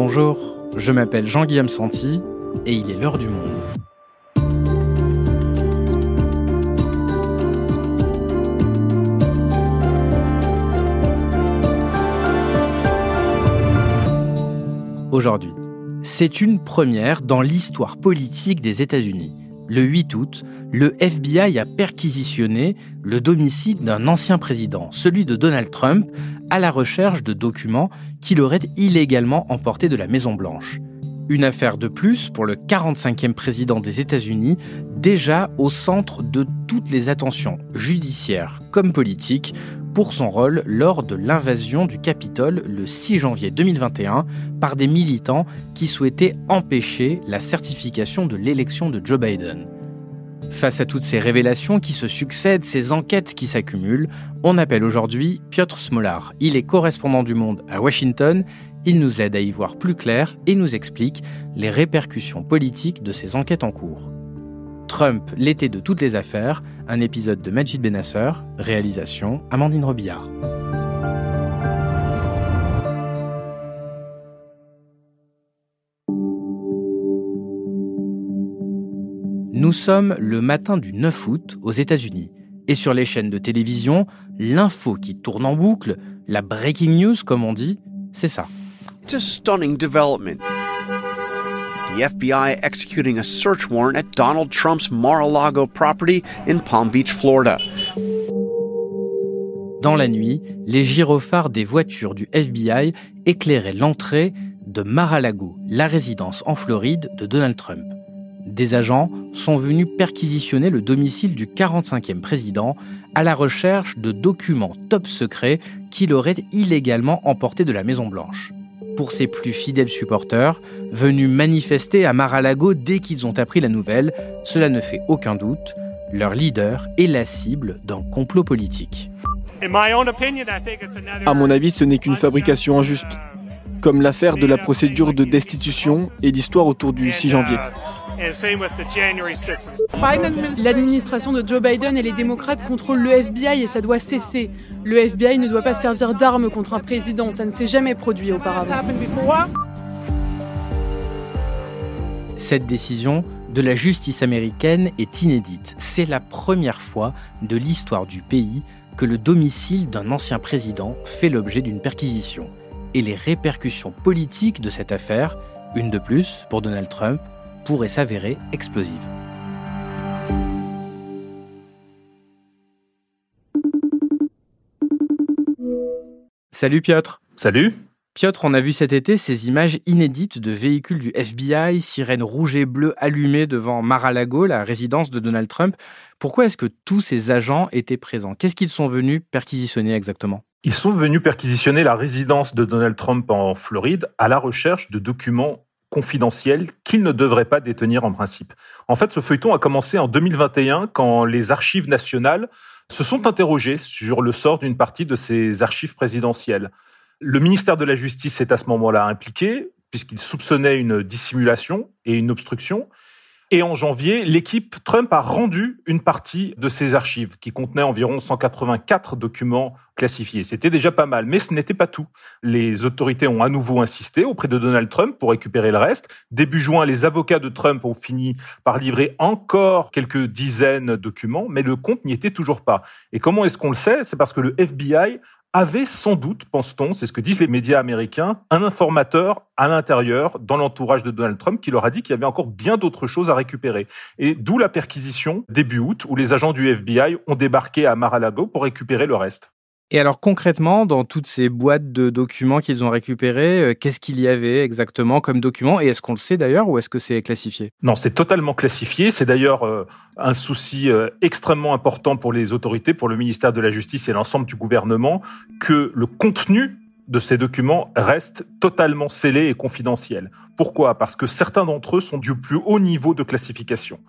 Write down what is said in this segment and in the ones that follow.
Bonjour, je m'appelle Jean-Guillaume Santi et il est l'heure du monde. Aujourd'hui, c'est une première dans l'histoire politique des États-Unis. Le 8 août, le FBI a perquisitionné le domicile d'un ancien président, celui de Donald Trump, à la recherche de documents qu'il aurait illégalement emportés de la Maison-Blanche. Une affaire de plus pour le 45e président des États-Unis, déjà au centre de toutes les attentions judiciaires comme politiques pour son rôle lors de l'invasion du Capitole le 6 janvier 2021 par des militants qui souhaitaient empêcher la certification de l'élection de Joe Biden. Face à toutes ces révélations qui se succèdent, ces enquêtes qui s'accumulent, on appelle aujourd'hui Piotr Smolar. Il est correspondant du Monde à Washington. Il nous aide à y voir plus clair et nous explique les répercussions politiques de ces enquêtes en cours. Trump, l'été de toutes les affaires, un épisode de Majid Benasser, réalisation Amandine Robillard. Nous sommes le matin du 9 août aux États-Unis. Et sur les chaînes de télévision, l'info qui tourne en boucle, la breaking news comme on dit, c'est ça. It's a stunning development. The FBI executing a search warrant at Donald Trump's Mar-a-Lago property in Palm Beach, Florida. Dans la nuit, les gyrophares des voitures du FBI éclairaient l'entrée de Mar-a-Lago, la résidence en Floride de Donald Trump des agents sont venus perquisitionner le domicile du 45e président à la recherche de documents top secrets qu'il aurait illégalement emportés de la Maison-Blanche. Pour ses plus fidèles supporters, venus manifester à Mar-a-Lago dès qu'ils ont appris la nouvelle, cela ne fait aucun doute, leur leader est la cible d'un complot politique. À mon avis, ce n'est qu'une fabrication injuste, comme l'affaire de la procédure de destitution et l'histoire autour du 6 janvier. L'administration de Joe Biden et les démocrates contrôlent le FBI et ça doit cesser. Le FBI ne doit pas servir d'arme contre un président, ça ne s'est jamais produit auparavant. Cette décision de la justice américaine est inédite. C'est la première fois de l'histoire du pays que le domicile d'un ancien président fait l'objet d'une perquisition. Et les répercussions politiques de cette affaire, une de plus pour Donald Trump, pourrait s'avérer explosive. Salut Piotr. Salut. Piotr, on a vu cet été ces images inédites de véhicules du FBI, sirènes rouges et bleues allumées devant Mar-a-Lago, la résidence de Donald Trump. Pourquoi est-ce que tous ces agents étaient présents? Qu'est-ce qu'ils sont venus perquisitionner exactement? Ils sont venus perquisitionner la résidence de Donald Trump en Floride à la recherche de documents confidentiel qu'il ne devrait pas détenir en principe. En fait, ce feuilleton a commencé en 2021 quand les archives nationales se sont interrogées sur le sort d'une partie de ces archives présidentielles. Le ministère de la Justice est à ce moment-là impliqué puisqu'il soupçonnait une dissimulation et une obstruction. Et en janvier, l'équipe Trump a rendu une partie de ses archives, qui contenaient environ 184 documents classifiés. C'était déjà pas mal, mais ce n'était pas tout. Les autorités ont à nouveau insisté auprès de Donald Trump pour récupérer le reste. Début juin, les avocats de Trump ont fini par livrer encore quelques dizaines de documents, mais le compte n'y était toujours pas. Et comment est-ce qu'on le sait? C'est parce que le FBI avait sans doute, pense-t-on, c'est ce que disent les médias américains, un informateur à l'intérieur, dans l'entourage de Donald Trump, qui leur a dit qu'il y avait encore bien d'autres choses à récupérer. Et d'où la perquisition début août, où les agents du FBI ont débarqué à Mar-a-Lago pour récupérer le reste. Et alors concrètement, dans toutes ces boîtes de documents qu'ils ont récupérées, euh, qu'est-ce qu'il y avait exactement comme documents? Et est-ce qu'on le sait d'ailleurs ou est-ce que c'est classifié? Non, c'est totalement classifié. C'est d'ailleurs euh, un souci euh, extrêmement important pour les autorités, pour le ministère de la Justice et l'ensemble du gouvernement, que le contenu de ces documents reste totalement scellé et confidentiel. Pourquoi? Parce que certains d'entre eux sont du plus haut niveau de classification.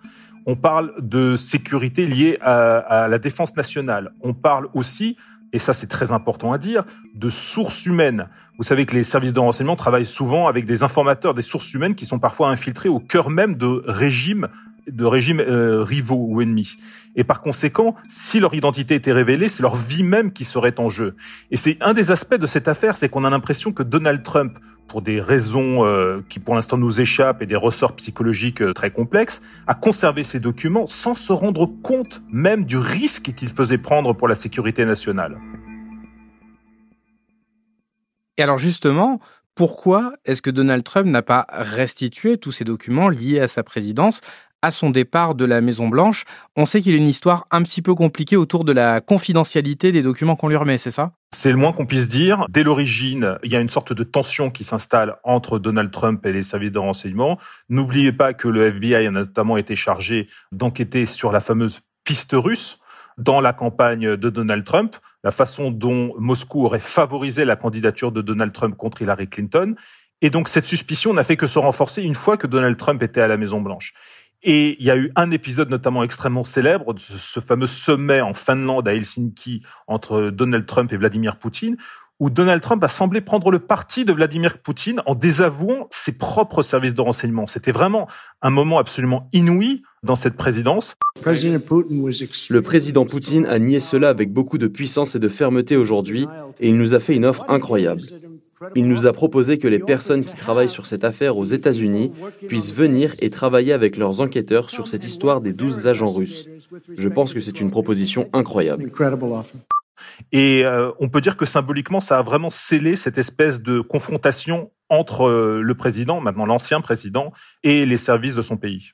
On parle de sécurité liée à, à la défense nationale. On parle aussi et ça c'est très important à dire, de sources humaines. Vous savez que les services de renseignement travaillent souvent avec des informateurs, des sources humaines qui sont parfois infiltrées au cœur même de régimes de régimes euh, rivaux ou ennemis. Et par conséquent, si leur identité était révélée, c'est leur vie même qui serait en jeu. Et c'est un des aspects de cette affaire, c'est qu'on a l'impression que Donald Trump, pour des raisons euh, qui pour l'instant nous échappent et des ressorts psychologiques euh, très complexes, a conservé ces documents sans se rendre compte même du risque qu'il faisait prendre pour la sécurité nationale. Et alors justement, pourquoi est-ce que Donald Trump n'a pas restitué tous ces documents liés à sa présidence à son départ de la Maison Blanche On sait qu'il a une histoire un petit peu compliquée autour de la confidentialité des documents qu'on lui remet, c'est ça? C'est le moins qu'on puisse dire. Dès l'origine, il y a une sorte de tension qui s'installe entre Donald Trump et les services de renseignement. N'oubliez pas que le FBI a notamment été chargé d'enquêter sur la fameuse piste russe dans la campagne de Donald Trump, la façon dont Moscou aurait favorisé la candidature de Donald Trump contre Hillary Clinton. Et donc cette suspicion n'a fait que se renforcer une fois que Donald Trump était à la Maison Blanche. Et il y a eu un épisode notamment extrêmement célèbre, de ce fameux sommet en Finlande à Helsinki entre Donald Trump et Vladimir Poutine, où Donald Trump a semblé prendre le parti de Vladimir Poutine en désavouant ses propres services de renseignement. C'était vraiment un moment absolument inouï dans cette présidence. Le président Poutine a nié cela avec beaucoup de puissance et de fermeté aujourd'hui, et il nous a fait une offre incroyable. Il nous a proposé que les personnes qui travaillent sur cette affaire aux États-Unis puissent venir et travailler avec leurs enquêteurs sur cette histoire des 12 agents russes. Je pense que c'est une proposition incroyable. Et euh, on peut dire que symboliquement, ça a vraiment scellé cette espèce de confrontation entre euh, le président, maintenant l'ancien président, et les services de son pays.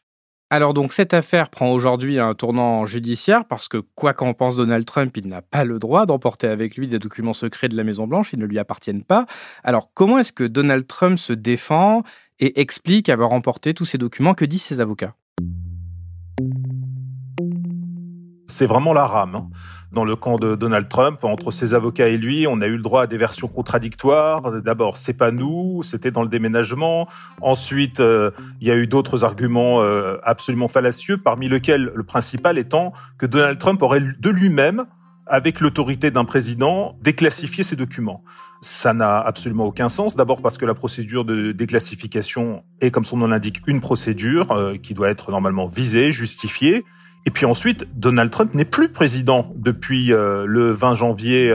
Alors donc cette affaire prend aujourd'hui un tournant judiciaire parce que quoi qu'en pense Donald Trump, il n'a pas le droit d'emporter avec lui des documents secrets de la Maison Blanche, ils ne lui appartiennent pas. Alors comment est-ce que Donald Trump se défend et explique avoir emporté tous ces documents? Que disent ses avocats? C'est vraiment la rame. Hein dans le camp de Donald Trump. Entre ses avocats et lui, on a eu le droit à des versions contradictoires. D'abord, c'est pas nous, c'était dans le déménagement. Ensuite, euh, il y a eu d'autres arguments euh, absolument fallacieux, parmi lesquels le principal étant que Donald Trump aurait de lui-même, avec l'autorité d'un président, déclassifié ces documents. Ça n'a absolument aucun sens. D'abord parce que la procédure de déclassification est, comme son nom l'indique, une procédure euh, qui doit être normalement visée, justifiée. Et puis ensuite, Donald Trump n'est plus président depuis euh, le 20 janvier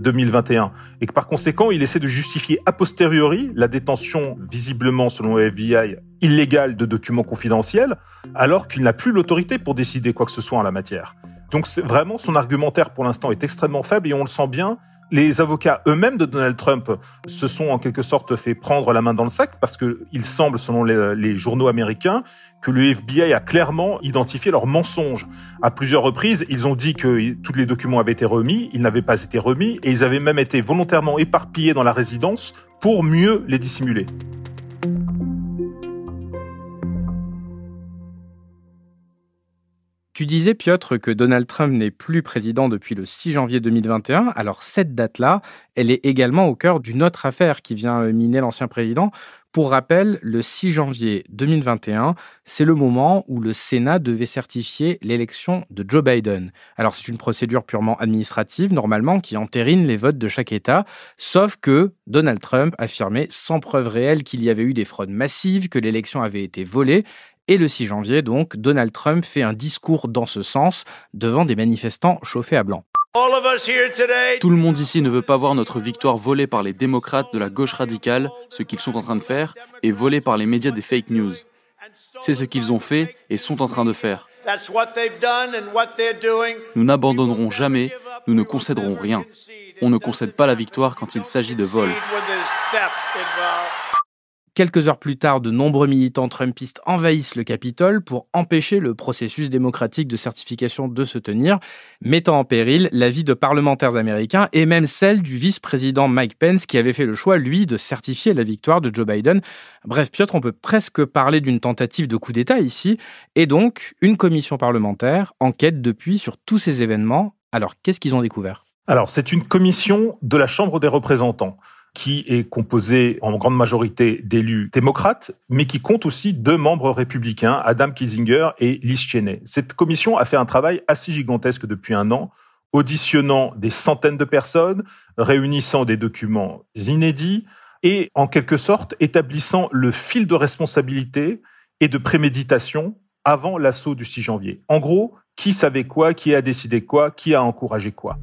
2021. Euh, et que par conséquent, il essaie de justifier a posteriori la détention, visiblement selon le FBI, illégale de documents confidentiels, alors qu'il n'a plus l'autorité pour décider quoi que ce soit en la matière. Donc vraiment, son argumentaire pour l'instant est extrêmement faible et on le sent bien les avocats eux-mêmes de Donald Trump se sont en quelque sorte fait prendre la main dans le sac parce qu'il semble, selon les, journaux américains, que le FBI a clairement identifié leurs mensonges. À plusieurs reprises, ils ont dit que tous les documents avaient été remis, ils n'avaient pas été remis, et ils avaient même été volontairement éparpillés dans la résidence pour mieux les dissimuler. Tu disais, Piotr, que Donald Trump n'est plus président depuis le 6 janvier 2021. Alors, cette date-là, elle est également au cœur d'une autre affaire qui vient euh, miner l'ancien président. Pour rappel, le 6 janvier 2021, c'est le moment où le Sénat devait certifier l'élection de Joe Biden. Alors, c'est une procédure purement administrative, normalement, qui entérine les votes de chaque État, sauf que Donald Trump affirmait sans preuve réelle qu'il y avait eu des fraudes massives, que l'élection avait été volée, et le 6 janvier, donc, Donald Trump fait un discours dans ce sens devant des manifestants chauffés à blanc. Tout le monde ici ne veut pas voir notre victoire volée par les démocrates de la gauche radicale, ce qu'ils sont en train de faire, et volée par les médias des fake news. C'est ce qu'ils ont fait et sont en train de faire. Nous n'abandonnerons jamais, nous ne concéderons rien. On ne concède pas la victoire quand il s'agit de vol. Quelques heures plus tard, de nombreux militants trumpistes envahissent le Capitole pour empêcher le processus démocratique de certification de se tenir, mettant en péril la vie de parlementaires américains et même celle du vice-président Mike Pence qui avait fait le choix, lui, de certifier la victoire de Joe Biden. Bref, Piotr, on peut presque parler d'une tentative de coup d'État ici, et donc une commission parlementaire enquête depuis sur tous ces événements. Alors, qu'est-ce qu'ils ont découvert? Alors, c'est une commission de la Chambre des représentants qui est composé en grande majorité d'élus démocrates, mais qui compte aussi deux membres républicains, Adam Kissinger et Liz Cheney. Cette commission a fait un travail assez gigantesque depuis un an, auditionnant des centaines de personnes, réunissant des documents inédits et, en quelque sorte, établissant le fil de responsabilité et de préméditation avant l'assaut du 6 janvier. En gros, qui savait quoi, qui a décidé quoi, qui a encouragé quoi.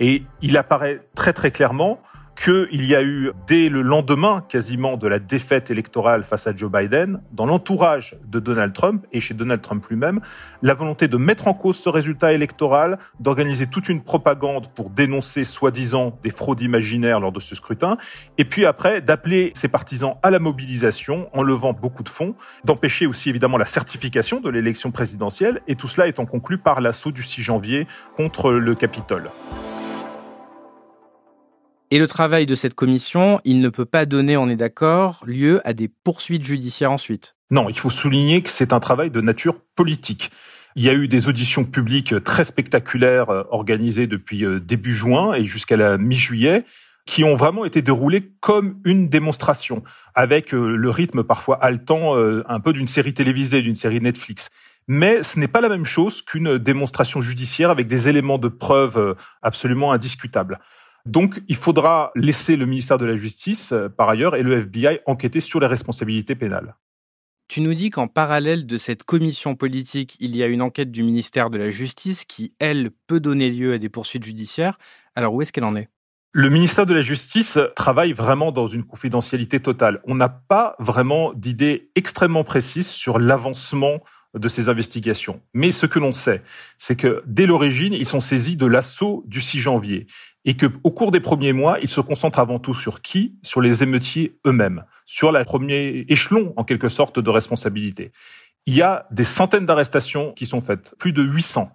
Et il apparaît très très clairement qu'il y a eu, dès le lendemain quasiment de la défaite électorale face à Joe Biden, dans l'entourage de Donald Trump et chez Donald Trump lui-même, la volonté de mettre en cause ce résultat électoral, d'organiser toute une propagande pour dénoncer soi-disant des fraudes imaginaires lors de ce scrutin, et puis après d'appeler ses partisans à la mobilisation en levant beaucoup de fonds, d'empêcher aussi évidemment la certification de l'élection présidentielle, et tout cela étant conclu par l'assaut du 6 janvier contre le Capitole. Et le travail de cette commission, il ne peut pas donner, on est d'accord, lieu à des poursuites judiciaires ensuite. Non, il faut souligner que c'est un travail de nature politique. Il y a eu des auditions publiques très spectaculaires euh, organisées depuis euh, début juin et jusqu'à la mi-juillet qui ont vraiment été déroulées comme une démonstration, avec euh, le rythme parfois haletant un peu d'une série télévisée, d'une série Netflix. Mais ce n'est pas la même chose qu'une démonstration judiciaire avec des éléments de preuve absolument indiscutables. Donc, il faudra laisser le ministère de la Justice, euh, par ailleurs, et le FBI enquêter sur les responsabilités pénales. Tu nous dis qu'en parallèle de cette commission politique, il y a une enquête du ministère de la Justice qui, elle, peut donner lieu à des poursuites judiciaires. Alors, où est-ce qu'elle en est? Le ministère de la Justice travaille vraiment dans une confidentialité totale. On n'a pas vraiment d'idée extrêmement précise sur l'avancement de ces investigations. Mais ce que l'on sait, c'est que dès l'origine, ils sont saisis de l'assaut du 6 janvier et que au cours des premiers mois, ils se concentrent avant tout sur qui? Sur les émeutiers eux-mêmes, sur le premier échelon en quelque sorte de responsabilité. Il y a des centaines d'arrestations qui sont faites, plus de 800.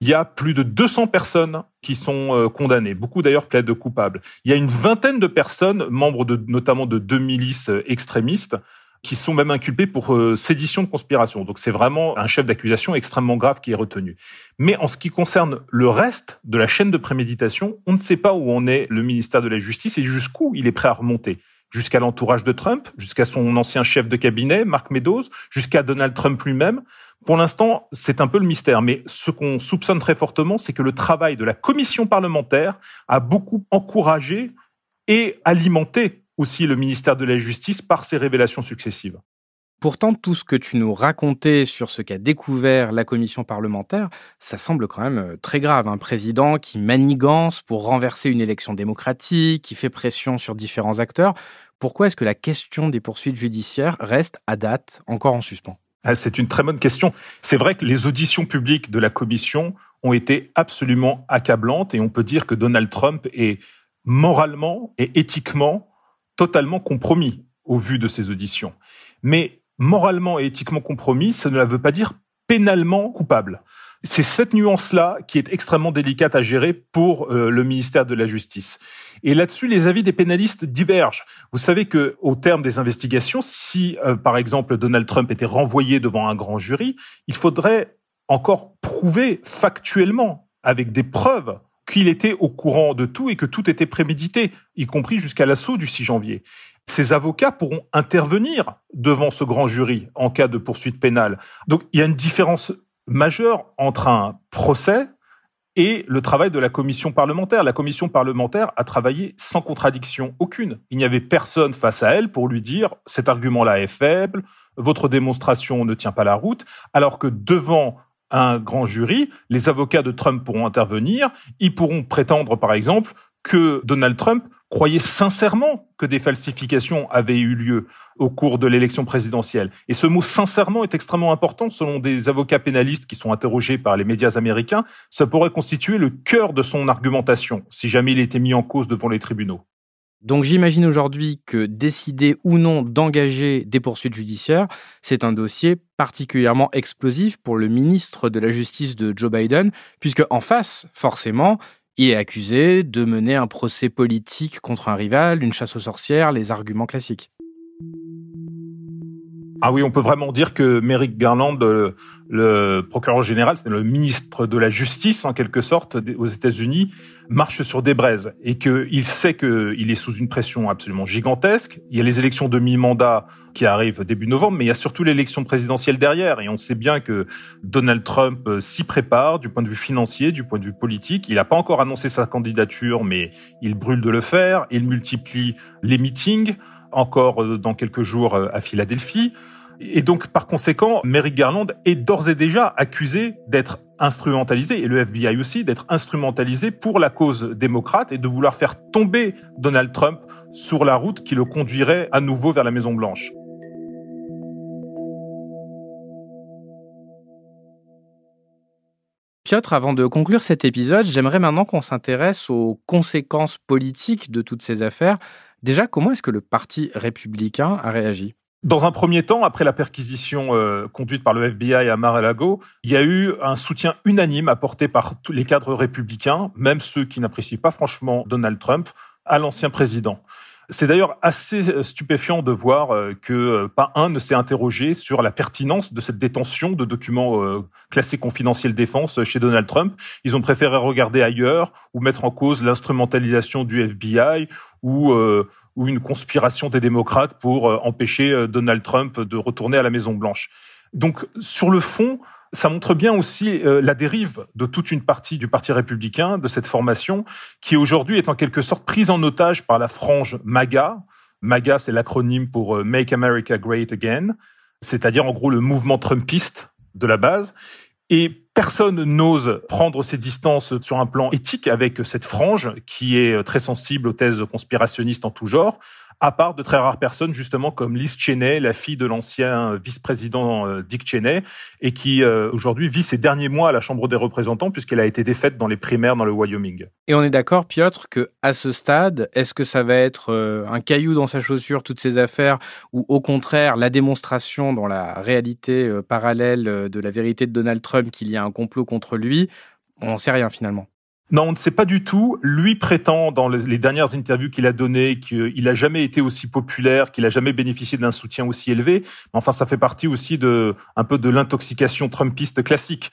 Il y a plus de 200 personnes qui sont euh, condamnées, beaucoup d'ailleurs plaident coupables. Il y a une vingtaine de personnes, membres de, notamment de deux milices euh, extrémistes, qui sont même inculpés pour euh, sédition de conspiration. Donc c'est vraiment un chef d'accusation extrêmement grave qui est retenu. Mais en ce qui concerne le reste de la chaîne de préméditation, on ne sait pas où en est le ministère de la Justice et jusqu'où il est prêt à remonter. Jusqu'à l'entourage de Trump, jusqu'à son ancien chef de cabinet, Mark Meadows, jusqu'à Donald Trump lui-même. Pour l'instant, c'est un peu le mystère, mais ce qu'on soupçonne très fortement, c'est que le travail de la commission parlementaire a beaucoup encouragé et alimenté aussi le ministère de la Justice par ses révélations successives. Pourtant, tout ce que tu nous racontais sur ce qu'a découvert la commission parlementaire, ça semble quand même euh, très grave. Un président qui manigance pour renverser une élection démocratique, qui fait pression sur différents acteurs. Pourquoi est-ce que la question des poursuites judiciaires reste à date encore en suspens? Ah, C'est une très bonne question. C'est vrai que les auditions publiques de la commission ont été absolument accablantes et on peut dire que Donald Trump est moralement et éthiquement totalement compromis au vu de ces auditions. Mais moralement et éthiquement compromis, ça ne veut pas dire pénalement coupable. C'est cette nuance-là qui est extrêmement délicate à gérer pour euh, le ministère de la Justice. Et là-dessus, les avis des pénalistes divergent. Vous savez que, au terme des investigations, si euh, par exemple Donald Trump était renvoyé devant un grand jury, il faudrait encore prouver factuellement, avec des preuves, qu'il était au courant de tout et que tout était prémédité, y compris jusqu'à l'assaut du 6 janvier. Ces avocats pourront intervenir devant ce grand jury en cas de poursuite pénale. Donc il y a une différence majeure entre un procès et le travail de la commission parlementaire. La commission parlementaire a travaillé sans contradiction aucune. Il n'y avait personne face à elle pour lui dire cet argument-là est faible, votre démonstration ne tient pas la route, alors que devant un grand jury, les avocats de Trump pourront intervenir, ils pourront prétendre par exemple que Donald Trump croyait sincèrement que des falsifications avaient eu lieu au cours de l'élection présidentielle. Et ce mot sincèrement est extrêmement important selon des avocats pénalistes qui sont interrogés par les médias américains. Ça pourrait constituer le cœur de son argumentation si jamais il était mis en cause devant les tribunaux. Donc j'imagine aujourd'hui que décider ou non d'engager des poursuites judiciaires, c'est un dossier particulièrement explosif pour le ministre de la Justice de Joe Biden, puisque en face, forcément, il est accusé de mener un procès politique contre un rival, une chasse aux sorcières, les arguments classiques. Ah oui, on peut vraiment dire que Merrick Garland, le, procureur général, c'est le ministre de la Justice en quelque sorte aux États-Unis, marche sur des braises et qu'il sait qu'il est sous une pression absolument gigantesque. Il y a les élections de mi-mandat qui arrivent début novembre, mais il y a surtout l'élection présidentielle derrière. Et on sait bien que Donald Trump euh, s'y prépare du point de vue financier, du point de vue politique. Il n'a pas encore annoncé sa candidature, mais il brûle de le faire. Il multiplie les meetings encore euh, dans quelques jours euh, à Philadelphie. Et donc, par conséquent, Merrick Garland est d'ores et déjà accusé d'être instrumentalisé, et le FBI aussi, d'être instrumentalisé pour la cause démocrate et de vouloir faire tomber Donald Trump sur la route qui le conduirait à nouveau vers la Maison Blanche. Piotr, avant de conclure cet épisode, j'aimerais maintenant qu'on s'intéresse aux conséquences politiques de toutes ces affaires. Déjà, comment est-ce que le Parti républicain a réagi? Dans un premier temps, après la perquisition euh, conduite par le FBI à Mar-a-Lago, il y a eu un soutien unanime apporté par tous les cadres républicains, même ceux qui n'apprécient pas franchement Donald Trump, à l'ancien président. C'est d'ailleurs assez euh, stupéfiant de voir euh, que pas un ne s'est interrogé sur la pertinence de cette détention de documents classés confidentiels défense chez Donald Trump. Ils ont préféré regarder ailleurs ou mettre en cause l'instrumentalisation du FBI ou ou une conspiration des démocrates pour euh, empêcher euh, Donald Trump de retourner à la Maison Blanche. Donc sur le fond, ça montre bien aussi euh, la dérive de toute une partie du Parti républicain, de cette formation, qui aujourd'hui est en quelque sorte prise en otage par la frange MAGA. MAGA, c'est l'acronyme pour Make America Great Again, c'est-à-dire en gros le mouvement trumpiste de la base. Et Personne n'ose prendre ses distances sur un plan éthique avec cette frange qui est très sensible aux thèses conspirationnistes en tout genre à part de très rares personnes, justement, comme Liz Cheney, la fille de l'ancien vice-président euh, Dick Cheney, et qui euh, aujourd'hui vit ses derniers mois à la Chambre des représentants puisqu'elle a été défaite dans les primaires dans le Wyoming. Et on est d'accord, Piotr, que à ce stade, est-ce que ça va être euh, un caillou dans sa chaussure, toutes ces affaires, ou au contraire la démonstration dans la réalité parallèle de la vérité de Donald Trump qu'il y a un complot contre lui? On n'en sait rien finalement. Non, on ne sait pas du tout. Lui prétend dans les dernières interviews qu'il a données qu'il a jamais été aussi populaire, qu'il a jamais bénéficié d'un soutien aussi élevé. Enfin, ça fait partie aussi de un peu de l'intoxication trumpiste classique.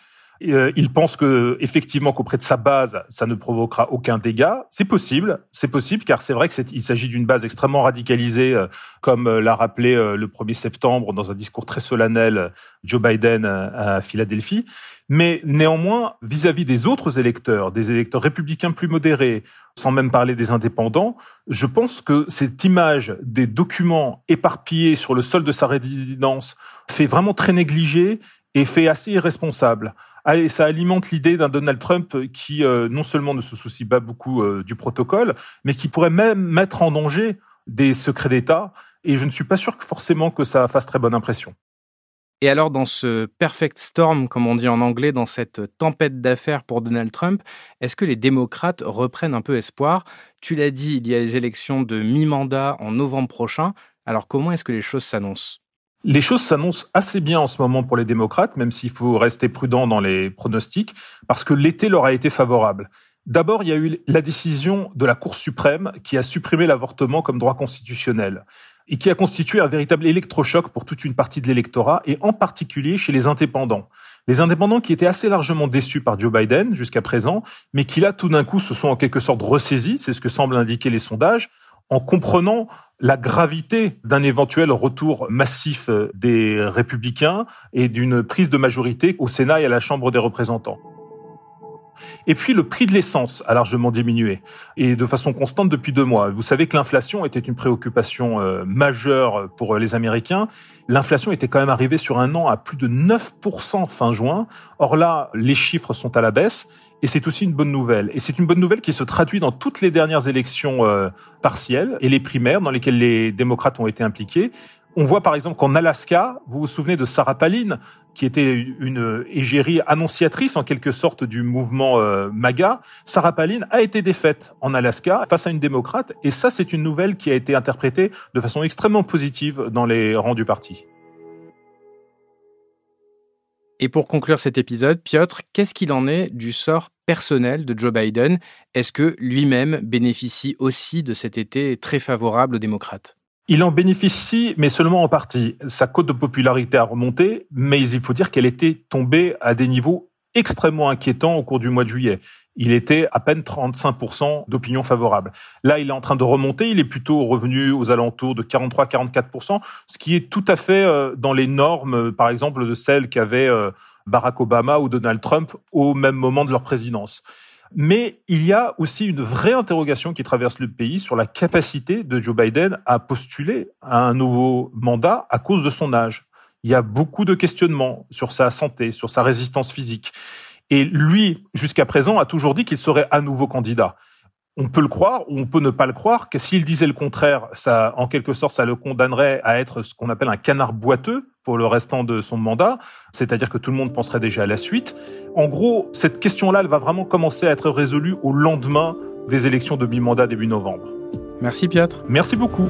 Euh, il pense que effectivement qu'auprès de sa base, ça ne provoquera aucun dégât. C'est possible, c'est possible, car c'est vrai qu'il s'agit d'une base extrêmement radicalisée, euh, comme euh, l'a rappelé le 1er septembre dans un discours très solennel Joe Biden à Philadelphie. Mais néanmoins, vis-à-vis des autres électeurs, des électeurs républicains plus modérés, sans même parler des indépendants, je pense que cette image des documents éparpillés sur le sol de sa résidence fait vraiment très négligé et fait assez irresponsable. Et ça alimente l'idée d'un Donald Trump qui euh, non seulement ne se soucie pas beaucoup euh, du protocole, mais qui pourrait même mettre en danger des secrets d'État. Et je ne suis pas sûr que forcément que ça fasse très bonne impression. Et alors, dans ce perfect storm, comme on dit en anglais, dans cette tempête d'affaires pour Donald Trump, est-ce que les démocrates reprennent un peu espoir? Tu l'as dit, il y a les élections de mi-mandat en novembre prochain. Alors, comment est-ce que les choses s'annoncent? Les choses s'annoncent assez bien en ce moment pour les démocrates, même s'il faut rester prudent dans les pronostics, parce que l'été leur a été favorable. D'abord, il y a eu la décision de la Cour suprême qui a supprimé l'avortement comme droit constitutionnel et qui a constitué un véritable électrochoc pour toute une partie de l'électorat et en particulier chez les indépendants. Les indépendants qui étaient assez largement déçus par Joe Biden jusqu'à présent, mais qui là tout d'un coup se sont en quelque sorte ressaisis, c'est ce que semblent indiquer les sondages, en comprenant la gravité d'un éventuel retour massif des républicains et d'une prise de majorité au Sénat et à la Chambre des représentants. Et puis le prix de l'essence a largement diminué et de façon constante depuis deux mois. Vous savez que l'inflation était une préoccupation euh, majeure pour les Américains. L'inflation était quand même arrivée sur un an à plus de 9% fin juin. Or là, les chiffres sont à la baisse et c'est aussi une bonne nouvelle. Et c'est une bonne nouvelle qui se traduit dans toutes les dernières élections euh, partielles et les primaires dans lesquelles les démocrates ont été impliqués. On voit par exemple qu'en Alaska, vous vous souvenez de Sarah Palin, qui était une égérie annonciatrice en quelque sorte du mouvement euh, MAGA. Sarah Palin a été défaite en Alaska face à une démocrate, et ça c'est une nouvelle qui a été interprétée de façon extrêmement positive dans les rangs du parti. Et pour conclure cet épisode, Piotr, qu'est-ce qu'il en est du sort personnel de Joe Biden? Est-ce que lui-même bénéficie aussi de cet été très favorable aux démocrates? Il en bénéficie, mais seulement en partie. Sa cote de popularité a remonté, mais il faut dire qu'elle était tombée à des niveaux extrêmement inquiétants au cours du mois de juillet. Il était à peine 35% d'opinion favorable. Là, il est en train de remonter. Il est plutôt revenu aux alentours de 43-44%, ce qui est tout à fait euh, dans les normes, par exemple, de celles qu'avaient euh, Barack Obama ou Donald Trump au même moment de leur présidence. Mais il y a aussi une vraie interrogation qui traverse le pays sur la capacité de Joe Biden à postuler à un nouveau mandat à cause de son âge. il y a beaucoup de questionnements sur sa santé, sur sa résistance physique. Et lui, jusqu'à présent, a toujours dit qu'il serait à nouveau candidat. On peut le croire ou on peut ne pas le croire, que s'il disait le contraire, ça, en quelque sorte, ça le condamnerait à être ce qu'on appelle un canard boiteux pour le restant de son mandat, c'est-à-dire que tout le monde penserait déjà à la suite. En gros, cette question-là, elle va vraiment commencer à être résolue au lendemain des élections de mi-mandat début novembre. Merci Piotr. Merci beaucoup.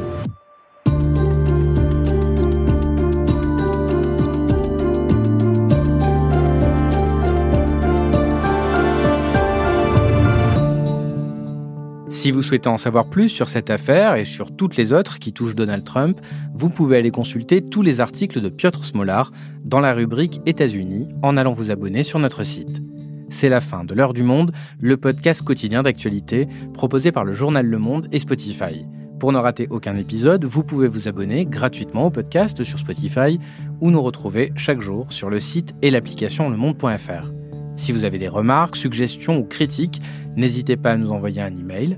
Si vous souhaitez en savoir plus sur cette affaire et sur toutes les autres qui touchent Donald Trump, vous pouvez aller consulter tous les articles de Piotr Smolar dans la rubrique États-Unis en allant vous abonner sur notre site. C'est la fin de L'heure du monde, le podcast quotidien d'actualité proposé par le journal Le Monde et Spotify. Pour ne rater aucun épisode, vous pouvez vous abonner gratuitement au podcast sur Spotify ou nous retrouver chaque jour sur le site et l'application lemonde.fr. Si vous avez des remarques, suggestions ou critiques, n'hésitez pas à nous envoyer un email